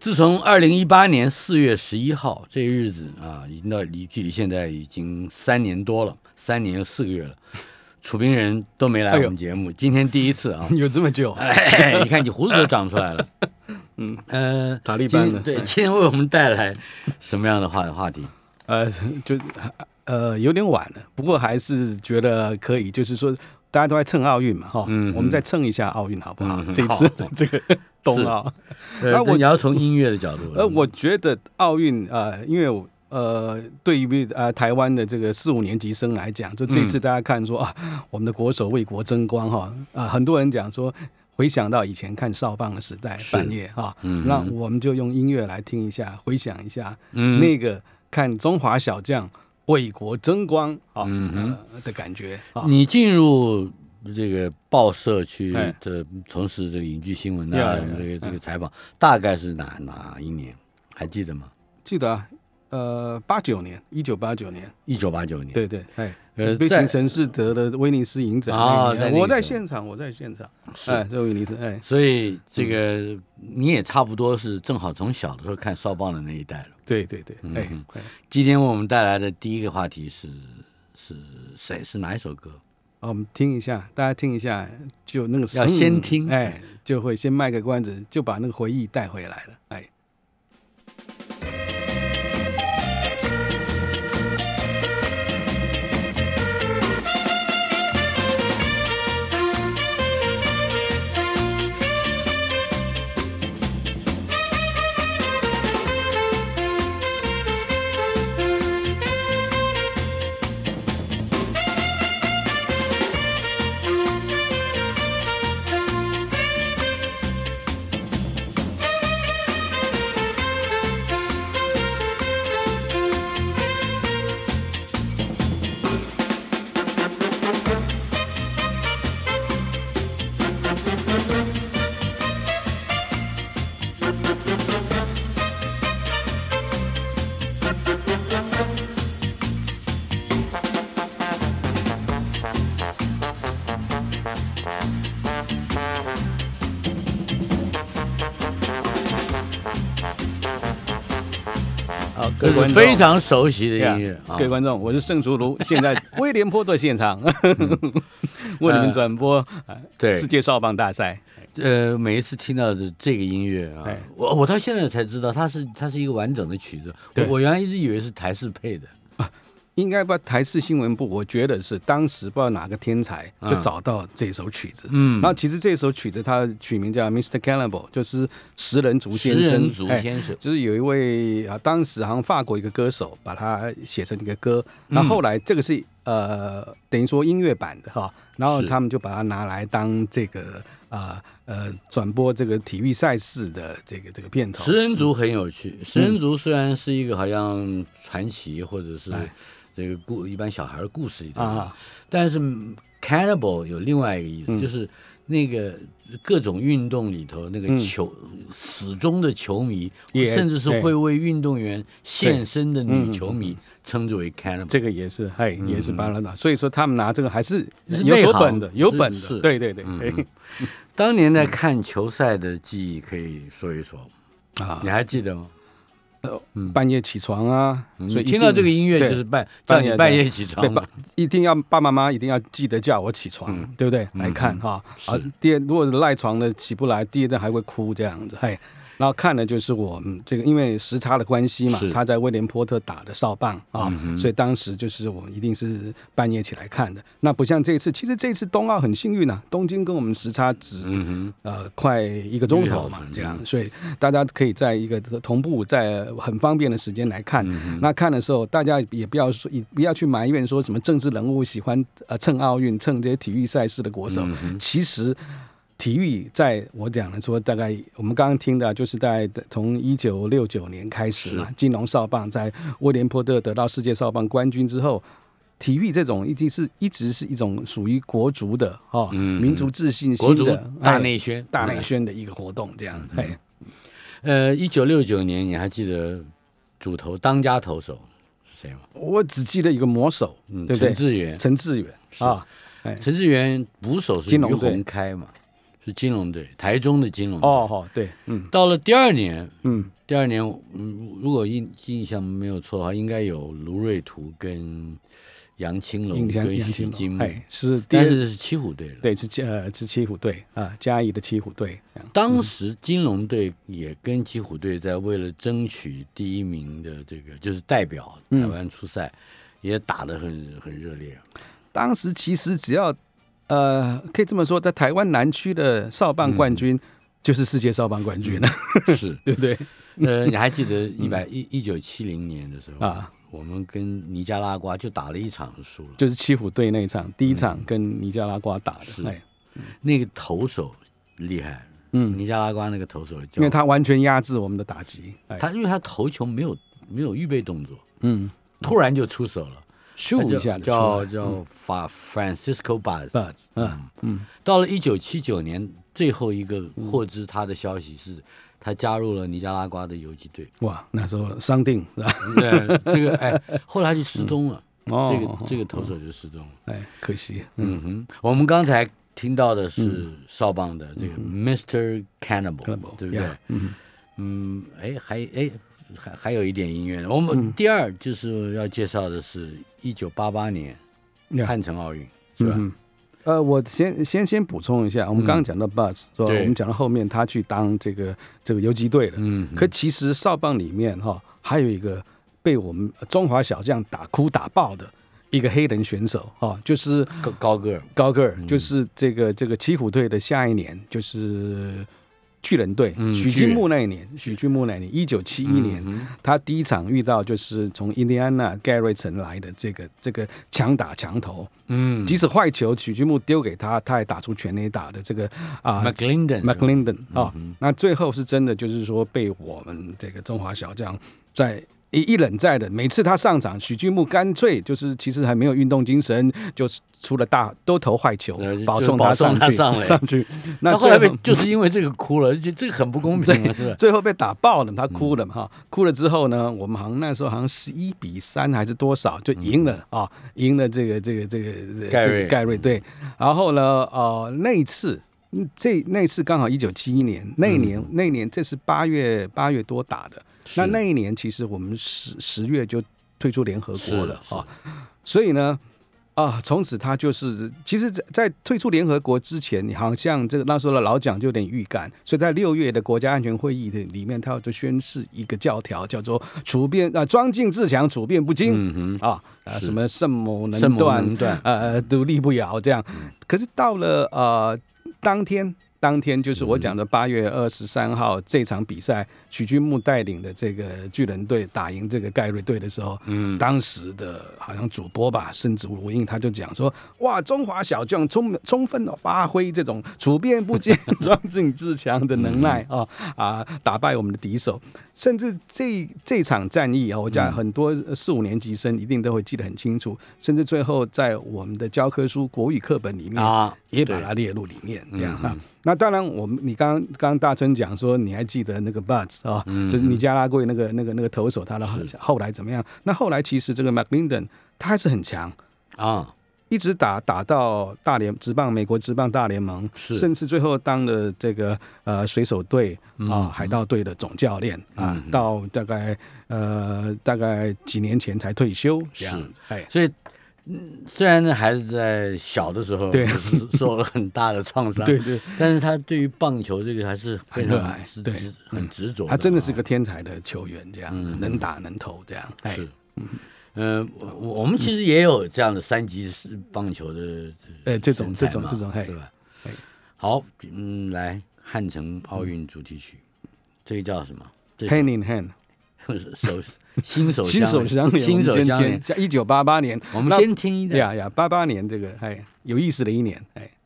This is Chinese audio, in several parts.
自从二零一八年四月十一号这日子啊，已经到离距离现在已经三年多了，三年四个月了。楚兵人都没来我们节目，今天第一次啊，有这么久？你看你胡子都长出来了。嗯呃，塔利班的对，今天为我们带来什么样的话话题？呃，就呃有点晚了，不过还是觉得可以，就是说大家都在蹭奥运嘛，哈，嗯，我们再蹭一下奥运好不好？这次 这个冬奥，那我你要从音乐的角度，呃，我觉得奥运啊，因为呃，对于呃台湾的这个四五年级生来讲，就这次大家看说啊，我们的国手为国争光哈啊，很多人讲说回想到以前看少棒的时代，半夜哈，那我们就用音乐来听一下，回想一下那个。看中华小将为国争光啊的感觉。你进入这个报社去这从事这个影剧新闻啊，这个这个采访，大概是哪哪一年？还记得吗？记得啊。呃，八九年，一九八九年，一九八九年，对对，哎，呃，悲情城市得了威尼斯影展啊，我在现场，我在现场，哎，这威尼斯，哎，所以这个你也差不多是正好从小的时候看少棒的那一代了，对对对，哎，今天为我们带来的第一个话题是是谁？是哪一首歌？我们听一下，大家听一下，就那个要先听，哎，就会先卖个关子，就把那个回忆带回来了，哎。非常熟悉的音乐，各位观众，我是盛竹如，现在威廉波特现场。为你们转播对。世界少棒大赛。呃，每一次听到的这个音乐啊，我我到现在才知道，它是它是一个完整的曲子，我我原来一直以为是台式配的。应该把台视新闻部，我觉得是当时不知道哪个天才就找到这首曲子。嗯，然后其实这首曲子它取名叫 Mr. Cannibal，就是食人族先生。食人族先生，就是有一位啊，当时好像法国一个歌手把它写成一个歌。那后来这个是呃，等于说音乐版的哈，然后他们就把它拿来当这个啊呃转播这个体育赛事的这个这个片头。食人族很有趣，食人族虽然是一个好像传奇或者是。这个故一般小孩的故事里头，但是 cannibal 有另外一个意思，就是那个各种运动里头那个球死忠的球迷，甚至是会为运动员献身的女球迷，称之为 cannibal。这个也是，嘿，也是巴拉达。所以说他们拿这个还是有本的，有本的。对对对。当年在看球赛的记忆可以说一说啊，你还记得吗？呃，半夜起床啊，所以听到这个音乐就是半叫你半夜起床，一定要爸爸妈妈一定要记得叫我起床，对不对？来看哈，啊，第二如果是赖床的起不来，第二天还会哭这样子，嘿。然后看的就是我们这个，因为时差的关系嘛，他在威廉波特打的哨棒啊，所以当时就是我们一定是半夜起来看的。那不像这一次，其实这次冬奥很幸运啊，东京跟我们时差只呃快一个钟头嘛，这样，所以大家可以在一个同步在很方便的时间来看。那看的时候，大家也不要说，也不要去埋怨说什么政治人物喜欢呃蹭奥运、蹭这些体育赛事的国手，其实。体育在我讲的说，大概我们刚刚听的，就是在从一九六九年开始嘛，金龙少棒在威廉波特得到世界少棒冠军之后，体育这种已经是一直是一种属于国足的哈、哦嗯。民族自信心的大哎内宣，大内宣的一个活动，这样哎，呃，一九六九年，你还记得主投当家投手是谁吗？我只记得一个魔手，嗯，对不对？陈志远。陈志远是。啊，哎，陈志远捕手是于金龙队。洪开嘛，是金融队，台中的金融队。哦，哦，对，嗯到了第二年，嗯，第二年，嗯，如果印印象没有错的话，应该有卢瑞图跟杨青龙跟杨青金木，哎，是但是是七虎队的。对是呃是七虎队啊，嘉义的七虎队，当时金融队也跟七虎队在为了争取第一名的这个，就是代表台湾出赛，也打得很很热烈。当时其实只要呃可以这么说，在台湾南区的少棒冠军就是世界少棒冠军了，是，对不对？呃，你还记得 一百一一九七零年的时候啊，我们跟尼加拉瓜就打了一场输了，就是七虎队那一场，第一场跟尼加拉瓜打是。的，哎，那个投手厉害，嗯，尼加拉瓜那个投手，因为他完全压制我们的打击，哎，他因为他投球没有没有预备动作，嗯，突然就出手了，咻一下他叫叫法 Francisco。Buzz，嗯。嗯，到了一九七九年，最后一个获知他的消息是，他加入了尼加拉瓜的游击队。哇，那时候商定是吧？对，这个哎，后来就失踪了，哦，这个这个投手就失踪了。哎，可惜，嗯。哼，我们刚才听到的是少棒的这个 Mr. Cannibal，Cannibal，对不对？嗯。嗯，哎，还哎还还有一点音乐呢。我们第二就是要介绍的是一九八八年汉城奥运，是吧？嗯呃，我先先先补充一下，我们刚刚讲到 Buzz，说对。我们讲到后面他去当这个这个游击队了，嗯，可其实少棒里面哈还有一个被我们中华小将打哭打爆的一个黑人选手哈，就是高高个儿，高个儿，嗯。就是这个这个七虎队的下一年就是巨人队，嗯许巨人。金木那一年，许君木那一年，一九七一年，嗯。他第一场遇到就是从印第安纳盖瑞城来的这个这个强打强投，嗯。即使坏球许君木丢给他，他也打出全垒打的这个啊。，McLinden McLinden 啊、那最后是真的，就是说被我们这个中华小将在一一冷战的，每次他上场，许俊木干脆就是其实还没有运动精神，就是出了大都投坏球保送他上去上上去。那他后来被就是因为这个哭了，就这个很不公平？最后被打爆了，他哭嗯了嘛哈，哭了之后呢，我们好像那时候好像十一比三还是多少就赢了啊，赢了这个这个这个这个嗯盖瑞盖瑞对，然后呢呃那一次。嗯这那次刚好一九七一年，那一年、那一年这是八月八月多打的，那那一年其实我们十十月就退出联合国了是啊，所以呢，啊，从此他就是，其实在，在退出联合国之前，你好像这个那时候的老蒋就有点预感，所以在六月的国家安全会议的里面，他就宣誓一个教条，叫做处变啊，装进自强，处变不惊、嗯，啊，啊什么圣母能断，能断，呃，独立不摇这样。可是到了呃当天，当天就是我讲的八月二十三号这场比赛，许君木带领的这个巨人队打赢这个盖瑞队的时候，嗯，当时的好像主播吧，甚至吴英他就讲说，哇，中华小将充充分的发挥这种处变不惊、装进自强的能耐啊啊，打败我们的敌手。甚至这这场战役啊，我讲很多四五年级生一定都会记得很清楚，甚至最后在我们的教科书国语课本里面啊，也把它列入里面，这样啊嗯。那当然，我们你刚刚刚刚大春讲说，你还记得那个 Buds 啊，嗯就是尼加拉贵那个那个那个投手，他的是。后来怎么样？那后来其实这个 McLinden 他还是很强，啊，一直打打到大联职棒美国职棒大联盟，是。甚至最后当了这个呃水手队啊、海盗队的总教练啊，嗯到大概呃大概几年前才退休这样是，哎。所以。嗯，虽然那孩子在小的时候对。是 受了很大的创伤，对对，但是他对于棒球这个还是非很热爱是执很执着，他真的是个天才的球员，这样、嗯。能打能投这样。哎。是，嗯，我我们其实也有这样的三级式棒球的呃这种这种这种嘿是吧嘿？好，嗯，来汉城奥运主题曲，这个叫什么？这 hand in hand，手新手新手相连，新手相一九八八年，我们先听一下。呀呀，八八年这个哎有意思的一年哎。「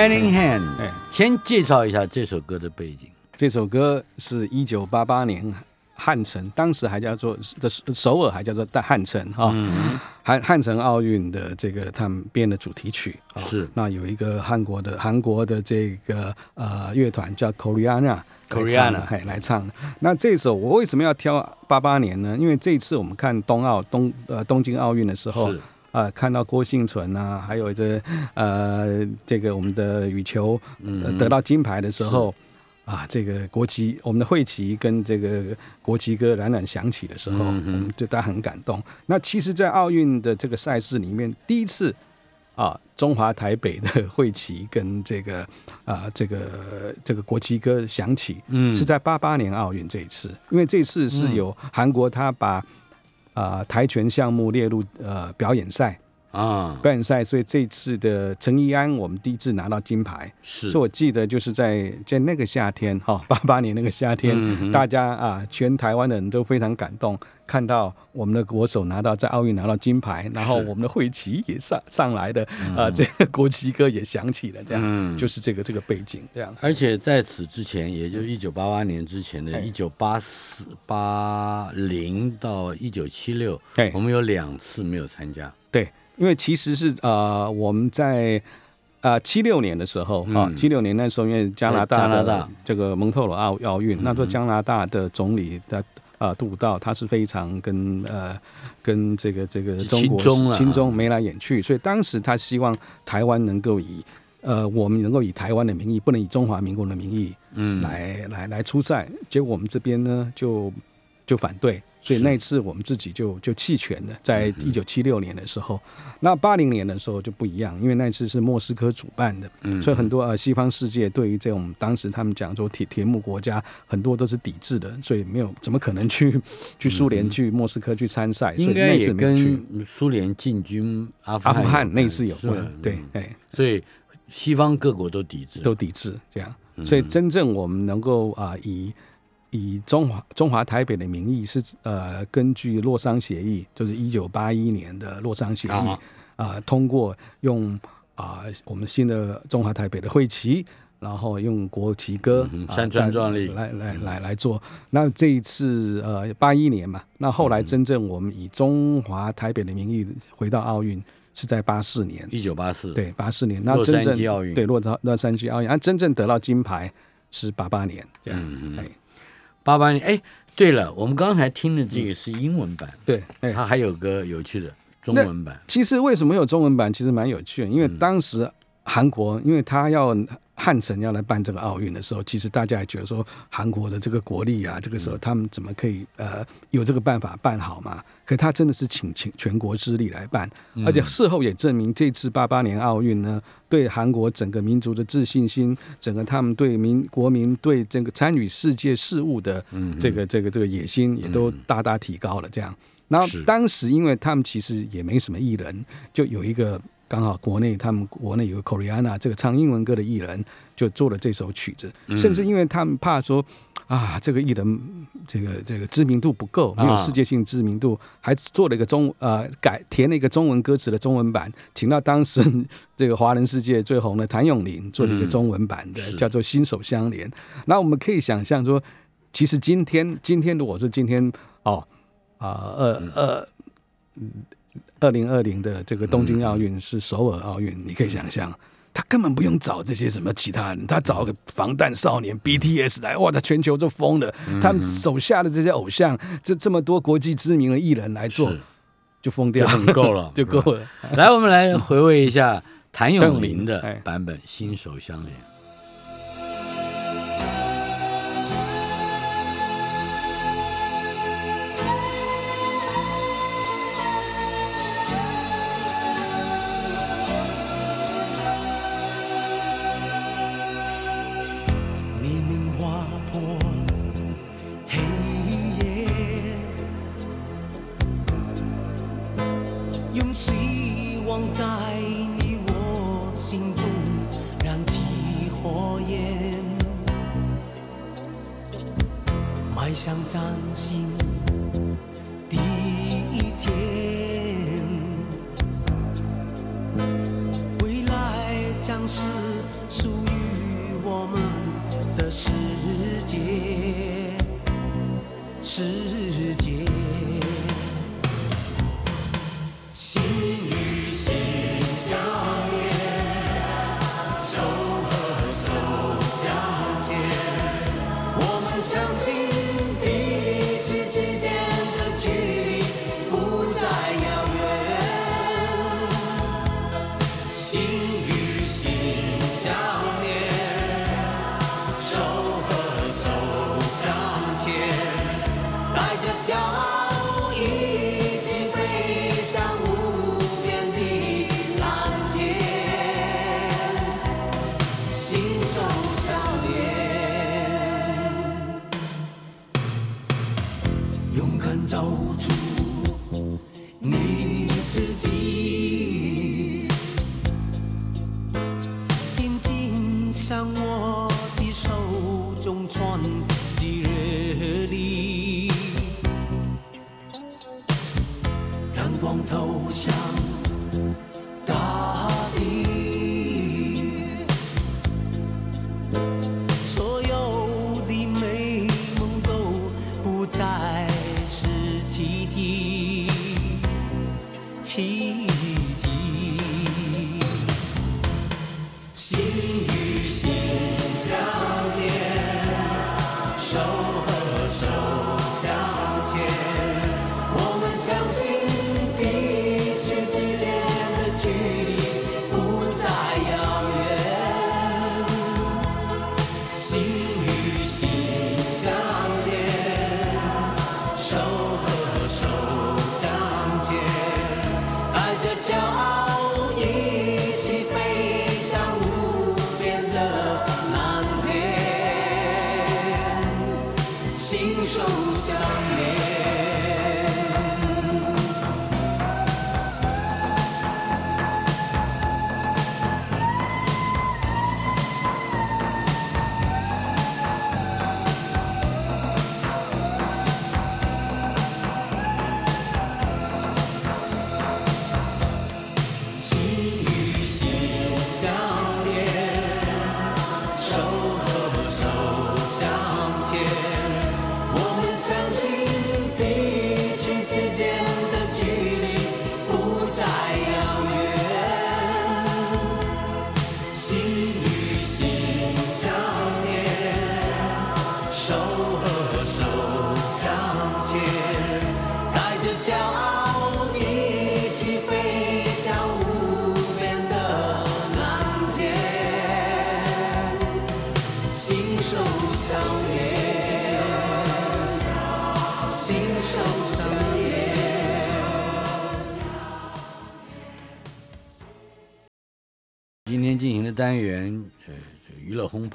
Hand in Hand，哎先介绍一下这首歌的背景。这首歌是一九八八年汉城，当时还叫做的首尔还叫做大汉城哈，汉汉城奥运的这个他们编的主题曲啊是那有一个韩国的韩国的这个呃乐团叫 Koreana。Koreana 嘿，来唱的。那这首我为什么要挑八八年呢？因为这一次我们看冬奥东呃东京奥运的时候是，啊、看到郭幸存啊，还有这呃这个我们的羽球、呃、得到金牌的时候。啊，这个国旗，我们的会旗跟这个国旗歌冉冉响起的时候，我们对大家很感动。那其实，在奥运的这个赛事里面，第一次啊，中华台北的会旗跟这个啊这个这个国旗歌响起，嗯是在八八年奥运这一次，因为这次是有韩国他把啊跆拳项目列入呃表演赛，啊，表演赛，所以这次的陈怡安我们第一次拿到金牌，是。所以我记得就是在在那个夏天哈，八八年那个夏天，嗯大家啊，全台湾的人都非常感动，看到我们的国手拿到在奥运拿到金牌，然后我们的会旗也上上来的，啊，这个国旗歌也响起了，这样、嗯。就是这个这个背景这样。而且在此之前，也就是一九八八年之前的哎一九八四八零到一九七六哎，我们有两次没有参加。对，因为其实是呃我们在。啊，七六年的时候啊，嗯七六年那时候因为加拿大的加拿大。这个蒙特罗奥奥运，那时候加拿大的总理的啊杜鲁道，他是非常跟呃跟这个这个中国亲中中眉来眼去，所以当时他希望台湾能够以呃我们能够以台湾的名义，不能以中华民国的名义嗯，来来来出赛，结果我们这边呢就就反对，所以那一次我们自己就就弃权了，在嗯一九七六年的时候，那八零年的时候就不一样，因为那次是莫斯科主办的，嗯所以很多呃西方世界对于这种当时他们讲说铁铁幕国家很多都是抵制的，所以没有怎么可能去去苏联去莫斯科去参赛，所以那该也次没去。跟苏联进军阿富阿富汗有那次有关，对嗯，哎，所以西方各国都抵制。都抵制这样，嗯。所以真正我们能够啊、以以中华中华台北的名义是呃根据洛桑协议，就是一九八一年的洛桑协议啊、啊通过用啊、我们新的中华台北的会旗。然后用国旗歌山川壮丽。来来来来做。那这一次呃八一年嘛，那后嗯来真正我们以中华台北的名义回到奥运是在八四年。一九八四，对，八四年，那真正对洛杉洛杉矶奥运，啊，真正得到金牌是八八年这样，嗯嗯哎，八八年。哎，对了，我们刚才听的这个是英文版，对，哎，它还有个有趣的中文版。其实为什么有中文版，其实蛮有趣的，因为嗯当时韩国，因为他要汉城要来办这个奥运的时候，其实大家也觉得说韩国的这个国力啊，这个时候他们怎么可以呃有这个办法办好嘛？可他真的是请请全国之力来办，而且事后也证明，这次八八年奥运呢，对韩国整个民族的自信心，整个他们对民国民对这个参与世界事务的这个这个这个野心，也都大大提高了。这样，然后当时因为他们其实也没什么艺人，就有一个刚好国内他们国内有个 Koreana 这个唱英文歌的艺人，就做了这首曲子，甚至因为他们怕说。啊，这个艺人这个这个知名度不够，没有世界性知名度，还做了一个中呃改填了一个中文歌词的中文版，请到当时这个华人世界最红的谭咏麟做了一个中文版的，是叫做《心手相连》。那我们可以想象说，其实今天今天如果说今天哦啊二二二零二零的这个东京奥运是首尔奥运，你可以想象。他根本不用找这些什么其他人，他找个防弹少年 BTS 来，哇，他全球就疯了。他们手下的这些偶像，这这么多国际知名的艺人来做，就疯掉就很够了。就够了。来，我们来回味一下谭咏麟的 哎。版本《心手相连》。用希望在你我心中燃起火焰。迈向崭新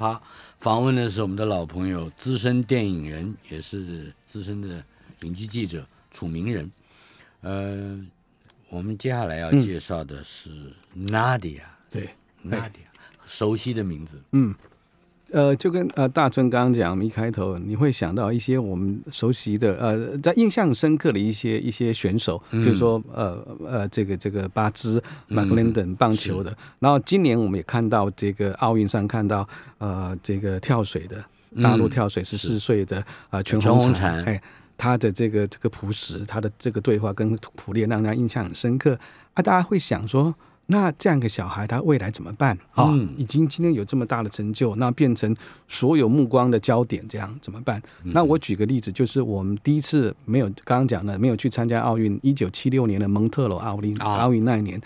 趴，访问的是我们的老朋友，资深电影人，也是资深的影剧记者楚明人。呃，我们接下来要介绍的是 Nadia，Nadia，、对，Nadia，熟悉的名字。嗯，呃，就跟呃大春刚刚讲，我们一开头你会想到一些我们熟悉的呃，在印象深刻的一些一些选手，比如说呃呃这个这个巴兹、马克林等棒球的。然后今年我们也看到这个奥运上看到呃这个跳水的大陆跳水十四岁的啊全全红婵，哎，他的这个这个朴实，他的这个对话跟普列让人家印象很深刻啊，大家会想说。那这样一个小孩，他未来怎么办啊？嗯已经今天有这么大的成就，那变成所有目光的焦点，这样怎么办？嗯那我举个例子，就是我们第一次没有刚刚讲的，没有去参加奥运，一九七六年的蒙特罗奥运啊奥运那一年，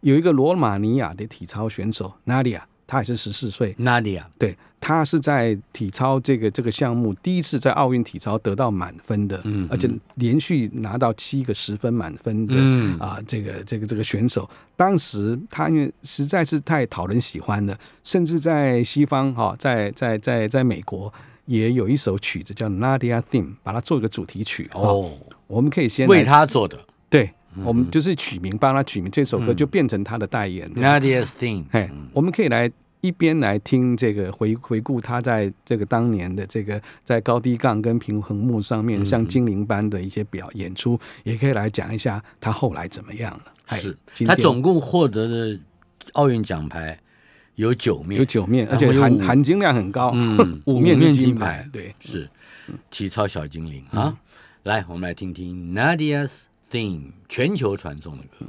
有一个罗马尼亚的体操选手 Nadia，她也是十四岁，Nadia，对，他是在体操这个这个项目第一次在奥运体操得到满分的，嗯而且连续拿到七个十分满分的、嗯。啊，这个这个这个选手，当时他因为实在是太讨人喜欢了，甚至在西方哈、在在在在美国也有一首曲子叫《Nadia Theme》，把它做一个主题曲。哦，哦，我们可以先为他做的，对，我们就是取名，帮他取名，这首歌就变成他的代言。Nadia's Thing，嘿，我们可以来一边来听这个回回顾他在这个当年的这个在高低杠跟平衡木上面像精灵般的一些表演出，也可以来讲一下他后来怎么样了。是。他总共获得的奥运奖牌有九面，有九面，而且含含金量很高，嗯 五面金牌。对，是体操小精灵。啊。来，我们来听听 Nadia's 电影全球传送的歌。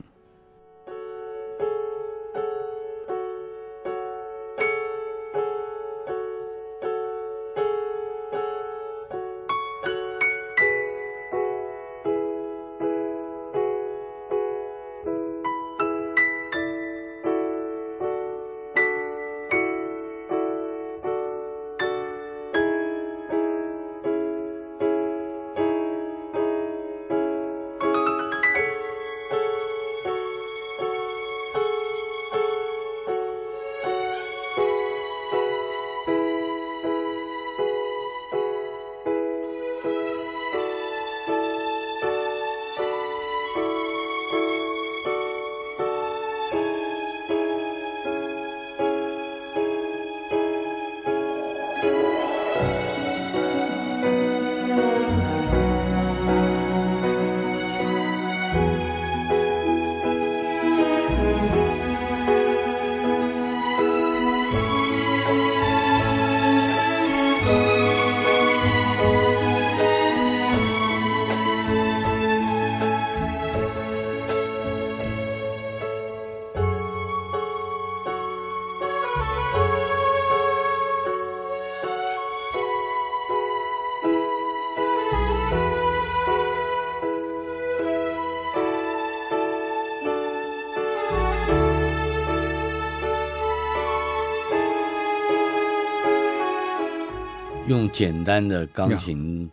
用简单的钢琴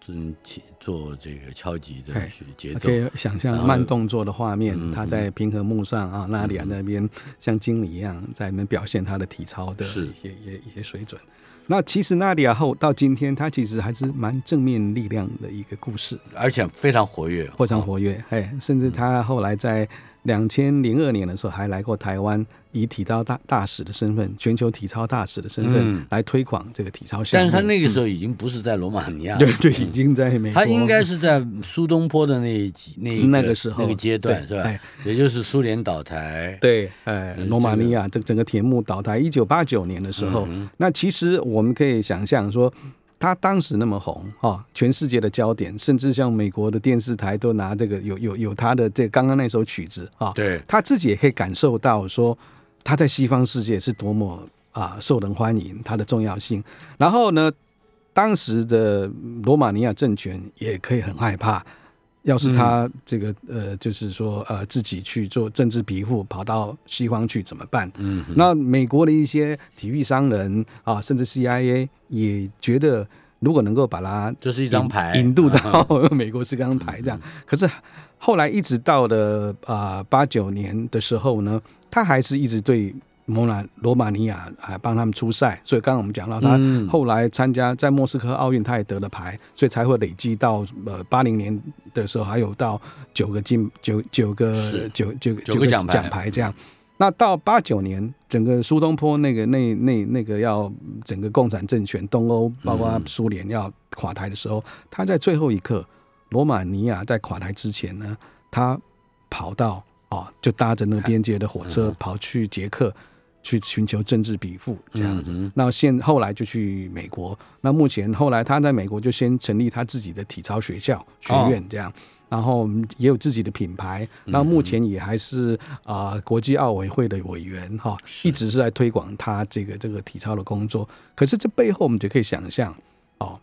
做这个敲击的哎节奏。可，以想象慢动作的画面嗯，他在平衡木上啊，纳里亚那边像经理一样在那边表现他的体操的是。一些一些一些水准。那其实纳里亚后到今天，他其实还是蛮正面力量的一个故事，而且非常活跃，非常活跃。哎，甚至他后来在两千零二年的时候还来过台湾，以体操大大使的身份，全球体操大使的身份嗯。来推广这个体操项目。但是他那个时候已经不是在罗马尼亚，对 对，已经在美国，他应该是在苏东坡的那一集那一那个时候。那个阶段是吧？也就是苏联倒台，对，呃，嗯罗马尼亚这整个铁幕倒台，一九八九年的时候，那其实我们可以想象说，他当时那么红啊，全世界的焦点，甚至像美国的电视台都拿这个有有有他的这刚刚那首曲子啊，对他自己也可以感受到说他在西方世界是多么啊受人欢迎，他的重要性。然后呢，当时的罗马尼亚政权也可以很害怕，要是他这个、呃，就是说呃自己去做政治庇护，跑到西方去怎么办？嗯，那美国的一些体育商人啊，甚至 CIA 也觉得，如果能够把它这是一张牌引引渡到 美国是张牌这样。可是后来一直到了啊八九年的时候呢，他还是一直对摩兰罗马尼亚啊帮他们出赛，所以刚刚我们讲到他嗯。后来参加在莫斯科奥运，他也得了牌，所以才会累积到呃八零年的时候还有到九个金九九个九九九个奖牌奖牌。这样。那到八九年，整个苏东坡那个那那那个要整个共产政权，东欧包括苏联要垮台的时候，他在最后一刻，罗马尼亚在垮台之前呢，他跑到哦，就搭着那个边界的火车跑去捷克，去寻求政治庇护这样子。嗯那现后来就去美国，那目前后来他在美国就先成立他自己的体操学校学院这样。然后也有自己的品牌，那目前也还是啊、国际奥委会的委员哈，一直是在推广他这个这个体操的工作。可是这背后我们就可以想象哦，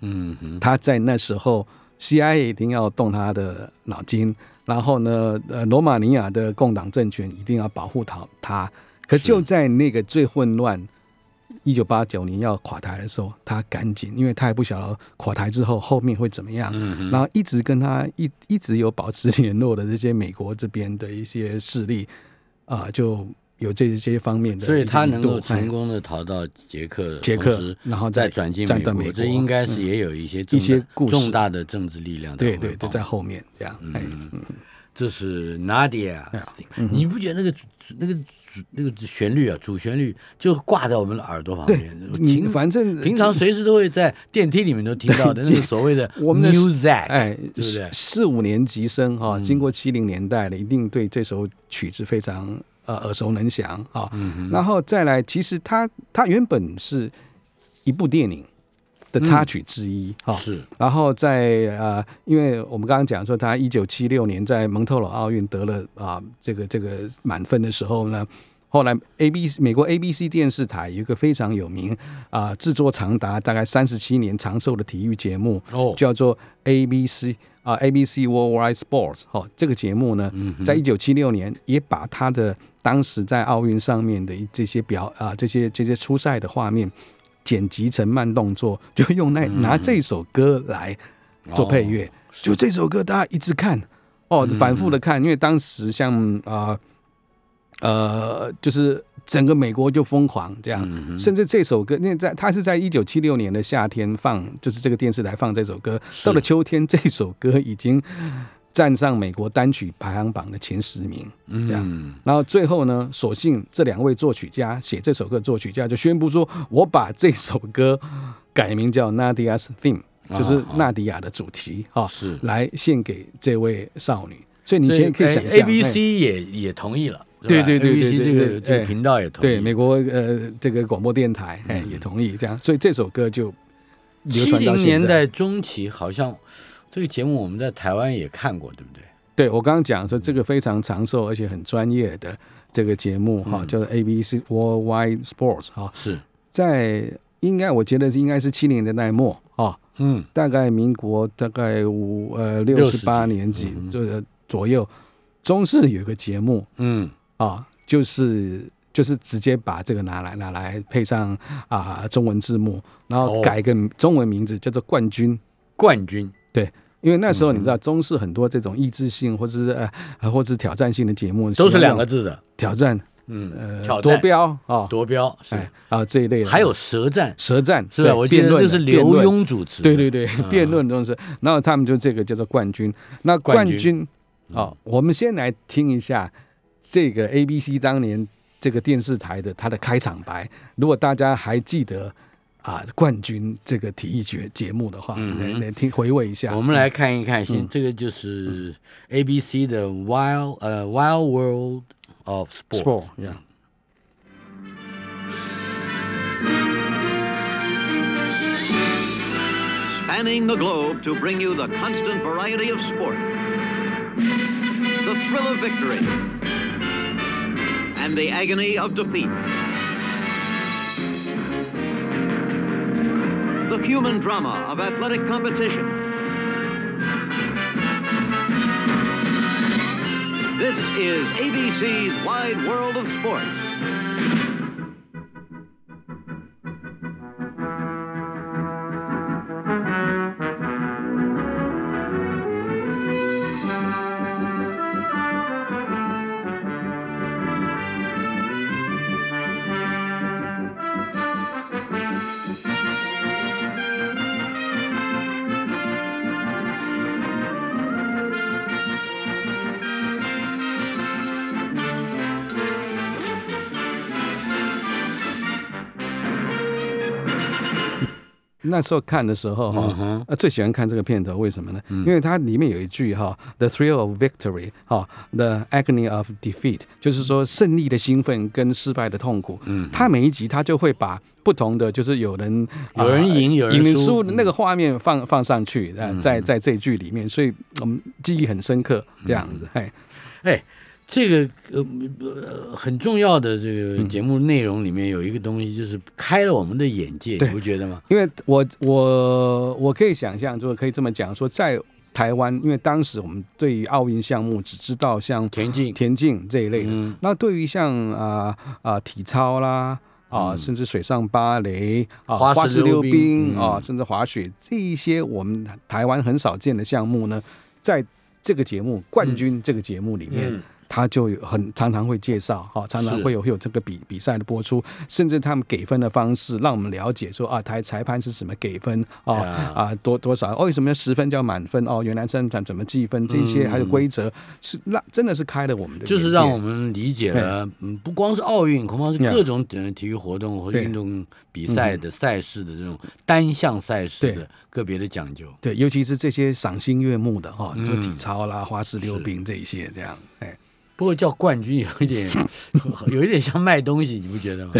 嗯，他在那时候 CIA 一定要动他的脑筋，然后呢，呃，罗马尼亚的共党政权一定要保护他他。可就在那个最混乱，一九八九年要垮台的时候，他赶紧，因为他也不晓得垮台之后后面会怎么样，嗯然后一直跟他一一直有保持联络的这些美国这边的一些势力啊、就有这些方面的所以，他能够哎成功的逃到捷克，捷克然后再再转进美国，美国这应该是也有一些重一些故事。重大的政治力量在对对，都在后面这样，哎，嗯这是 Nadia，你不觉得那个主那个主那个旋律啊，主旋律就挂在我们的耳朵旁边？你反正平常随时都会在电梯里面都听到的，那个所谓的 我们的 music，哎，对不对四？五年级生哈、嗯经过七零年代的，一定对这首曲子非常呃耳熟能详啊。嗯然后再来，其实它它原本是一部电影的插曲之一哈、是。然后在呃，因为我们刚刚讲说，他一九七六年在蒙特罗奥运得了啊、这个这个满分的时候呢，后来 A B 美国 A B C 电视台有一个非常有名啊、制作长达大概三十七年长寿的体育节目，哦。叫做 A B C 啊 A B C Worldwide Sports 哦、这个节目呢，在一九七六年也把他的当时在奥运上面的这些表啊这些这些初赛的画面剪辑成慢动作，就用那拿这首歌来做配乐。就这首歌，大家一直看哦，反复的看，因为当时像啊呃就是整个美国就疯狂这样，嗯甚至这首歌，那在它是在一九七六年的夏天放，就是这个电视台放这首歌，到了秋天，这首歌已经站上美国单曲排行榜的前十名，这样。嗯，然后最后呢，索性这两位作曲家写这首歌作曲家就宣布说，我把这首歌改名叫《Nadia's Theme》，就是纳迪亚的主题哈、啊是。来献给这位少女。所以你所现在可以想象 A B 哎。C 也也同意了，对对对对 a b 对 C 这个这个哎。频道也同意，对美国呃这个广播电台哎也同意这样，所以这首歌就七。零年代中期好像这个节目我们在台湾也看过，对不对？对我刚刚讲说这个非常长寿而且很专业的这个节目哈，叫做 ABC Worldwide Sports 哈，是，在应该我觉得是应该是七零年代末啊，嗯，大概民国大概五呃六60十八年几这个左右，中视有一个节目嗯，啊，就是就是直接把这个拿来拿来配上啊中文字幕，然后哦。改个中文名字叫做冠军。冠军，因为那时候你嗯知道中视很多这种益智性或者是呃呃或者是挑战性的节目都是两个字字的，挑战嗯，呃挑战。夺标啊夺标是，哎啊这一类的，还有舌战，舌战是吧？对我记得辩论那是刘墉主持的，对对对，辩论中是，然后他们就这个叫做冠军。那冠军。冠军哦，我们先来听一下这个 A B C 当年这个电视台的它的开场白。如果大家还记得啊，冠军这个体育节节目的话，来来听回味一下。我们来看一看，现这个就是 A B C 的 Wild 呃 Wild World of Sport。 sport，yeah。 spanning the globe to bring you the constant variety of sport, the thrill of victory, and the agony of defeat. Human drama of athletic competition. This is ABC's Wide World of Sports. 那时候看的时候哈，呃，最喜欢看这个片头，为什么呢？因为它里面有一句哈，“The thrill of victory”，哈，“The agony of defeat”，就是说胜利的兴奋跟失败的痛苦。嗯，它每一集它就会把不同的，就是有人有人赢有人赢输那个画面放放上去，呃，在在这一句里面，所以我们记忆很深刻，这样子，嘿。哎，这个呃呃很重要的这个节目内容里面有一个东西，就是开了我们的眼界，你不觉得吗？因为我我我可以想象，就是可以这么讲说，在台湾，因为当时我们对于奥运项目只知道像田径。田径这一类的，嗯。那对于像啊啊、体操啦。啊，甚至水上芭蕾啊，嗯花式溜溜冰啊，甚至滑雪这一些我们台湾很少见的项目呢，在这个节目《冠军》这个节目里面，嗯他就有很常常会介绍，哈，常常会有会有这个比比赛的播出，甚至他们给分的方式，让我们了解说啊，台裁判是什么给分啊啊啊多多少哦，为什么十分叫满分哦？原来生产怎么计分这些还有规则，是让真的是开了我们的，就是让我们理解了，嗯，不光是奥运，恐怕是各种呃体育活动或者对。运动比赛的赛事的这种单项赛事对。的个别的讲究。对，尤其是这些赏心悦目的哈，嗯。就体操啦、花式溜冰这一些这样，哎，不过叫冠军有一点，有一点像卖东西，你不觉得吗？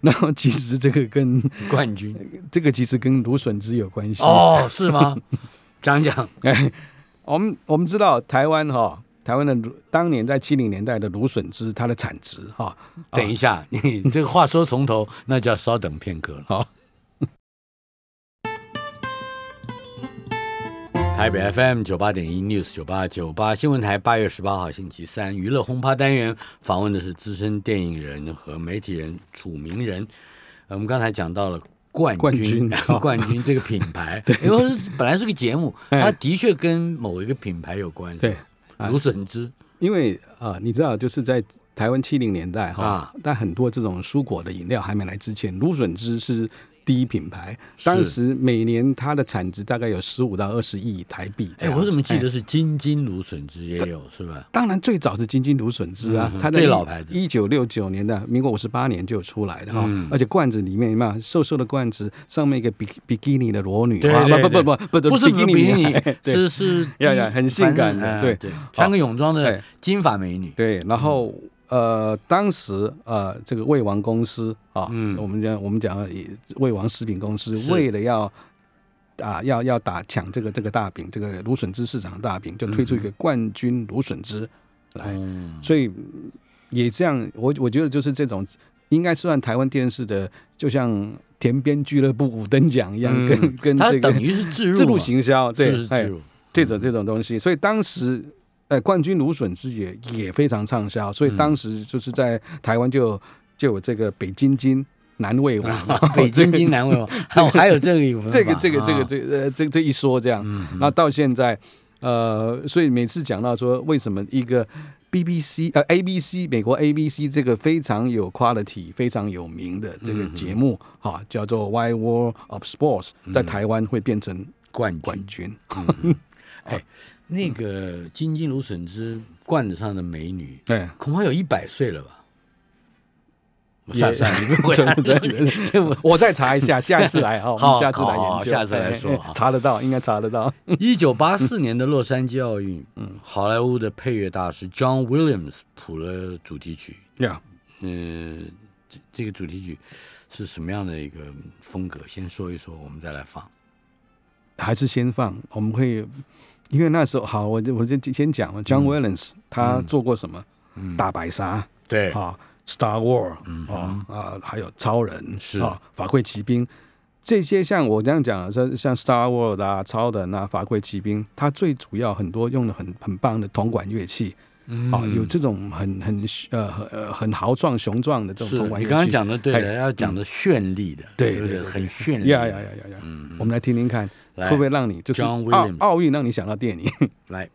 然后其实这个跟冠军这个其实跟芦笋汁有关系哦，是吗？讲讲哎，我们我们知道台湾哈，台湾的芦当年在七零年代的芦笋汁，它的产值哈，等一下，你这个话说从头，那就要稍等片刻了。好。台北 FM 九八点一 News 九八九八新闻台八月十八号星期三娱乐轰趴单元访问的是资深电影人和媒体人楚明仁。呃我们刚才讲到了冠冠军军冠 军这个品牌，因为是本来是个节目，哎它的确跟某一个品牌有关系。对，啊芦笋汁因为啊、你知道就是在台湾七零年代哈，啊但很多这种蔬果的饮料还没来之前，芦笋汁是第一品牌，当时每年它的产值大概有十五到二十亿台币哎。我怎么记哎。得是金金芦笋汁也有是吧？当然，最早是金金芦笋汁啊嗯，它在最老牌的一九六九年的民国五十八年就有出来的哈、嗯。而且罐子里面嘛瘦瘦的罐子，上面一个比比基尼的裸女，啊对对对不不不不不是比基尼，是是呀呀很性感的对。穿个泳装的哎。金发美女，对，然后。呃，当时呃，这个魏王公司啊，嗯。我们讲我们讲以魏王食品公司为了要啊要要打抢这个这个大饼，这个芦笋汁市场的大饼，就推出一个冠军芦笋汁来，嗯，所以嗯也这样，我我觉得就是这种，应该算台湾电视的，就像田边俱乐部五等奖一样，嗯。跟跟这个它等于是自入自入行销，对是，这种这种东西，所以当时。呃，冠军芦笋汁也也非常畅销，所以嗯。当时就是在台湾就就有这个北京金南魏王，北京金南魏王，还有还有这个一这个这个这个啊。这呃这这一说这样，嗯那到现在，呃，所以每次讲到说为什么一个 BBC 呃 ABC 美国 ABC 这个非常有 quality 非常有名的这个节目哈、叫做 Wide World of Sports，在台湾会变成冠军。冠军，哎，那个金金芦笋汁罐子上的美女，对。恐怕有一百岁了吧？算了算了，你不回答对对对我 我再查一下，下次来 哈，好下次来好研究，下次来说查得到，应该查得到。一九八四年的洛杉矶奥运，嗯，好莱坞的配乐大师 John Williams 谱了主题曲，呀，嗯，这这个主题曲是什么样的一个风格？先说一说，我们再来放。还是先放，我们会，因为那时候好，我就我就先讲了，John Williams 他做过什么？嗯，大白鲨对，啊，Star War 嗯啊啊，还有超人是。啊，法柜骑兵。这些像我这样讲，像像 Star War 啊、超人啊、法柜骑兵，它最主要很多用的很很棒的铜管乐器嗯。啊，有这种很很呃很呃很豪壮雄壮的这种是铜管乐器。你刚刚讲的对要讲的绚丽的，不对对对很绚丽的，呀呀呀呀呀！嗯，我们来听听看，来会不会让你就是奥奥运让你想到电影？来。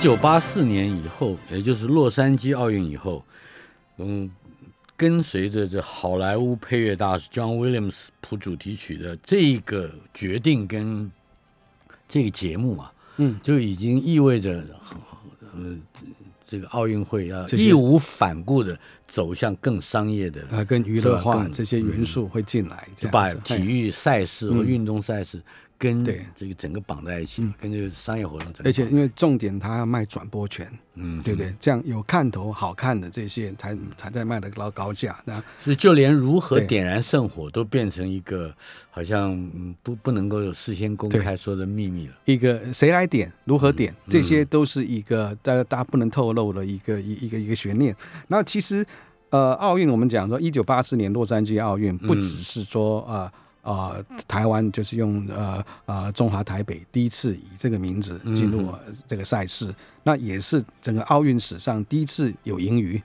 九八四年以后，也就是洛杉矶奥运以后，嗯，跟随着这好莱坞配乐大师 John Williams 谱主题曲的这个决定跟这个节目啊，嗯，就已经意味着，呃，这个奥运会要义无反顾的走向更商业的，啊，跟娱乐化这些元素会进来，这就把体育赛事或嗯。运动赛事跟对这个整个绑在一起，跟这个商业活动整个绑在一起，而且因为重点它要卖转播权，嗯，对不对？这样有看头、好看的这些才才在卖的高高价。那所以就连如何对点燃圣火都变成一个好像嗯不不能够有事先公开说的秘密了。一个谁来点，如何点，嗯这些都是一个大家大家不能透露的一个一一个一个悬念。那其实呃，奥运我们讲说，一九八四年洛杉矶奥运不只是说啊。啊、台湾就是用呃呃中华台北第一次以这个名字进入、这个赛事，那也是整个奥运史上第一次有盈余。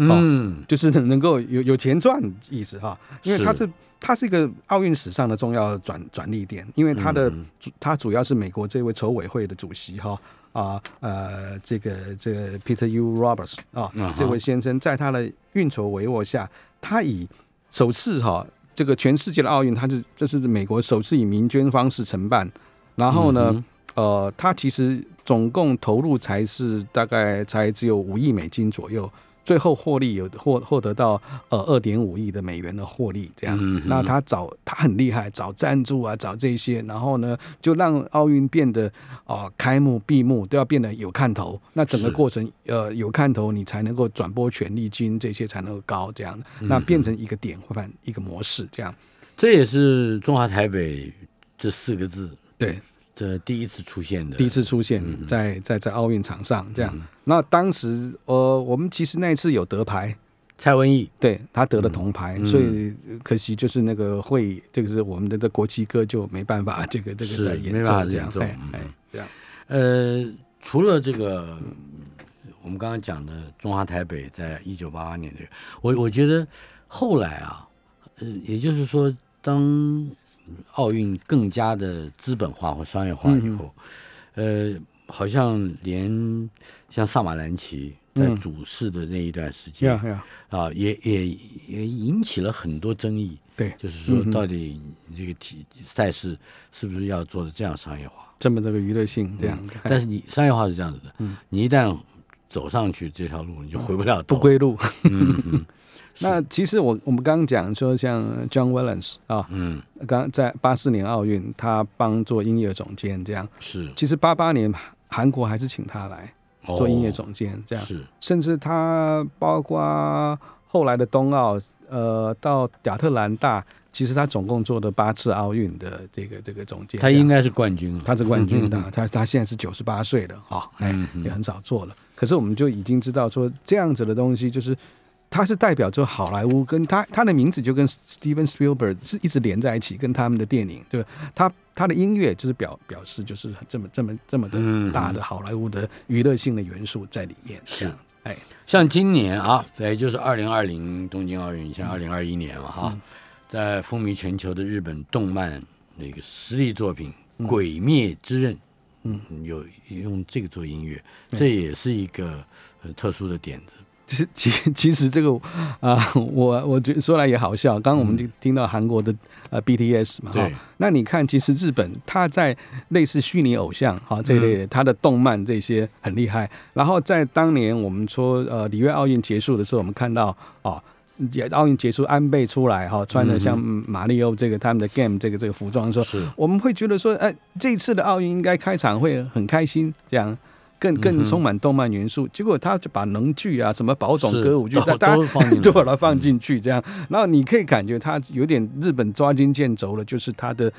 嗯，就是能够有有钱赚意思哈，因为它是是它是一个奥运史上的重要转转捩点，因为它的嗯。主它主要是美国这位筹委会的主席哈啊呃这个这个 Peter U Roberts 啊这位先生在他的运筹帷幄下，他以首次哈这个全世界的奥运，它是这是美国首次以民捐方式承办，然后呢。嗯呃，它其实总共投入才是大概才只有五亿美金左右，最后获利有获获得到呃二点五亿的美元的获利，这样。嗯那他找他很厉害，找赞助啊，找这些，然后呢，就让奥运变得啊、开幕闭幕都要变得有看头。那整个过程呃有看头，你才能够转播权利金这些才能够高，这样。嗯那变成一个典范，一个模式，这样。这也是中华台北这四个字对，这第一次出现的，第一次出现嗯在在在奥运场上这样。那当时呃，我们其实那一次有得牌，蔡文义，对他得了铜牌，嗯。所以呃可惜就是那个会，这个是我们的这国旗歌就没办法这个这个来演奏这样哎这样。呃，除了这个，我们刚刚讲的中华台北在一九八八年这个，我我觉得后来啊，呃，也就是说，当奥运更加的资本化或商业化以后，呃，好像连像萨马兰奇在嗯主事的那一段时间啊，也也也引起了很多争议。对，就是说到底这个体赛事是不是要做的这样商业化？这么这个娱乐性这样但是你商业化是这样子的，嗯你一旦走上去这条路，你就回不了头。不归路。嗯嗯那其实我我们刚刚讲说，像 John Williams 啊，嗯，刚在八四年奥运，他帮做音乐总监这样。是其实八八年韩国还是请他来做音乐哦总监这样。是甚至他包括后来的冬奥，呃，到亚特兰大，其实他总共做的八次奥运的这个这个总监。他应该是冠军，他是冠军的，他他现在是九十八岁了哈，哎也很少做了。可是我们就已经知道说，这样子的东西就是。他是代表着好莱坞，跟他他的名字就跟 Steven Spielberg 是一直连在一起，跟他们的电影，就他他的音乐就是表表示就是这么这么这么嗯的大的好莱坞的娱乐性的元素在里面。是，哎，像今年啊，也就是二零二零东京奥运，像二零二一年嘛哈，在风靡全球的日本动漫那个实力作品《鬼灭之刃》，嗯，有用这个做音乐，这也是一个很特殊的点子。其实 其其实这个啊、我我觉得说来也好笑。刚刚我们就听到韩国的呃 BTS 嘛，哈对，那你看，其实日本它在类似虚拟偶像哈这一类的，它的动漫这些很厉害。然后在当年我们说呃里约奥运结束的时候，我们看到哦。也奥运结束，安倍出来哈，穿的像马里奥这个他们的 game 这个这个服装，说是我们会觉得说，哎，这一次的奥运应该开场会很开心，这样更嗯更充满动漫元素。结果他就把能剧啊、什么宝冢歌舞剧，都大家都 都把它放进去，这样，然后你可以感觉他有点日本抓襟见肘了，就是他的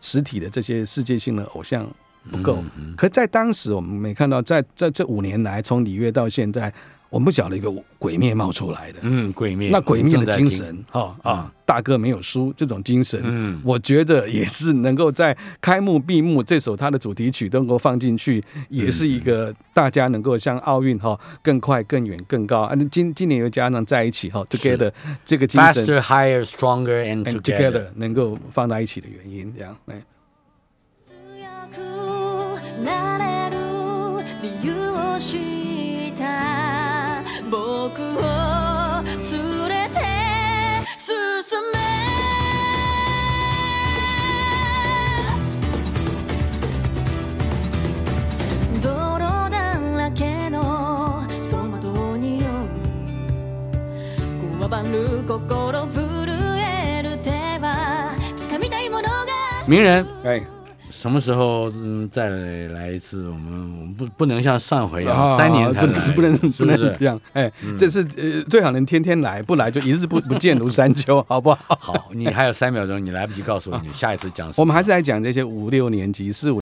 实体的这些世界性的偶像不够。嗯可在当时我们没看到，在在这五年来，从里约到现在，我们不晓得一个鬼灭冒出来的。嗯，鬼灭，那鬼灭的我们正在听，精神，哈嗯啊，大哥没有输这种精神，嗯我觉得也是能够在开幕闭幕这首它的主题曲都能够放进去，也是一个大家能够像奥运哈更快、更远、更高啊！那今今年又加上在一起哈，together 这个精神 faster, higher, stronger, and and together。 together 能够放在一起的原因，这样哎。強くなれる理由を した 僕を連れて進め。泥だらけの走馬灯によこわばる心震える手は掴みたいものが。名人哎，什么时候嗯再来来一次？我们我们不不能像上回一样啊三年才不来，能不能这样，哎，这是呃最好能天天来，不来就一日不不见如三秋，好不好？好，你还有三秒钟，你来不及告诉我你下一次讲什么。我们还是来讲这些五六年级、四五